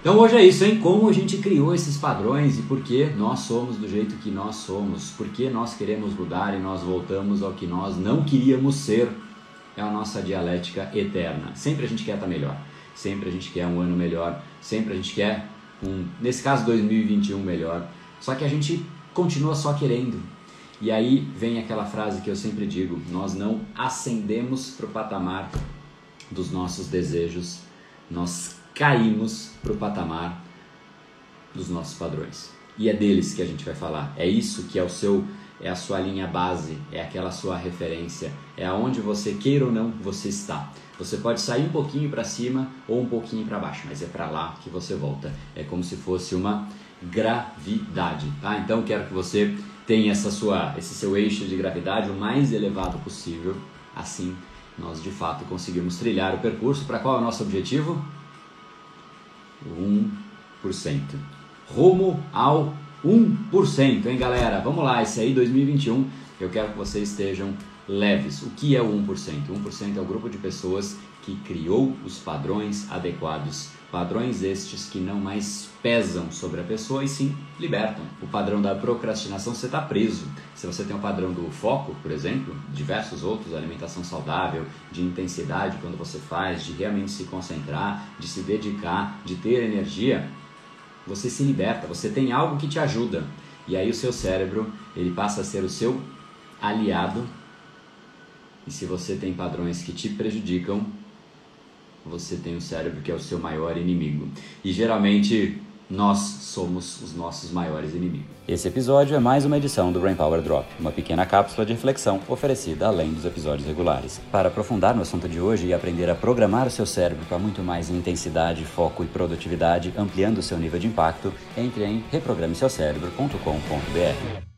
Então hoje é isso, hein? Como a gente criou esses padrões e por que nós somos do jeito que nós somos, por que nós queremos mudar e nós voltamos ao que nós não queríamos ser. É a nossa dialética eterna. Sempre a gente quer estar melhor, sempre a gente quer um ano melhor, sempre a gente quer um, nesse caso 2021 melhor. Só que a gente continua só querendo. E aí vem aquela frase que eu sempre digo: nós não ascendemos para o patamar dos nossos desejos, nós caímos para o patamar dos nossos padrões. E é deles que a gente vai falar. É isso que é o seu é a sua linha base, é aquela sua referência, é aonde você queira ou não você está. Você pode sair um pouquinho para cima ou um pouquinho para baixo, mas é para lá que você volta. É como se fosse uma gravidade, tá? Então quero que você tenha essa sua, esse seu eixo de gravidade o mais elevado possível. Assim, nós de fato conseguimos trilhar o percurso para qual é o nosso objetivo? 1%. Rumo ao 1%, hein, galera? Vamos lá, esse aí 2021, eu quero que vocês estejam leves. O que é o 1%? 1% é o grupo de pessoas que criou os padrões adequados. Padrões estes que não mais pesam sobre a pessoa e sim libertam. O padrão da procrastinação você está preso. Se você tem o padrão do foco, por exemplo, diversos outros, alimentação saudável, de intensidade quando você faz, de realmente se concentrar, de se dedicar, de ter energia, você se liberta, você tem algo que te ajuda. E aí o seu cérebro, ele passa a ser o seu aliado. E se você tem padrões que te prejudicam, você tem o cérebro que é o seu maior inimigo. E geralmente nós somos os nossos maiores inimigos. Esse episódio é mais uma edição do Brain Power Drop, uma pequena cápsula de reflexão oferecida além dos episódios regulares. Para aprofundar no assunto de hoje e aprender a programar o seu cérebro para muito mais intensidade, foco e produtividade, ampliando o seu nível de impacto, entre em reprogrameseucerebro.com.br.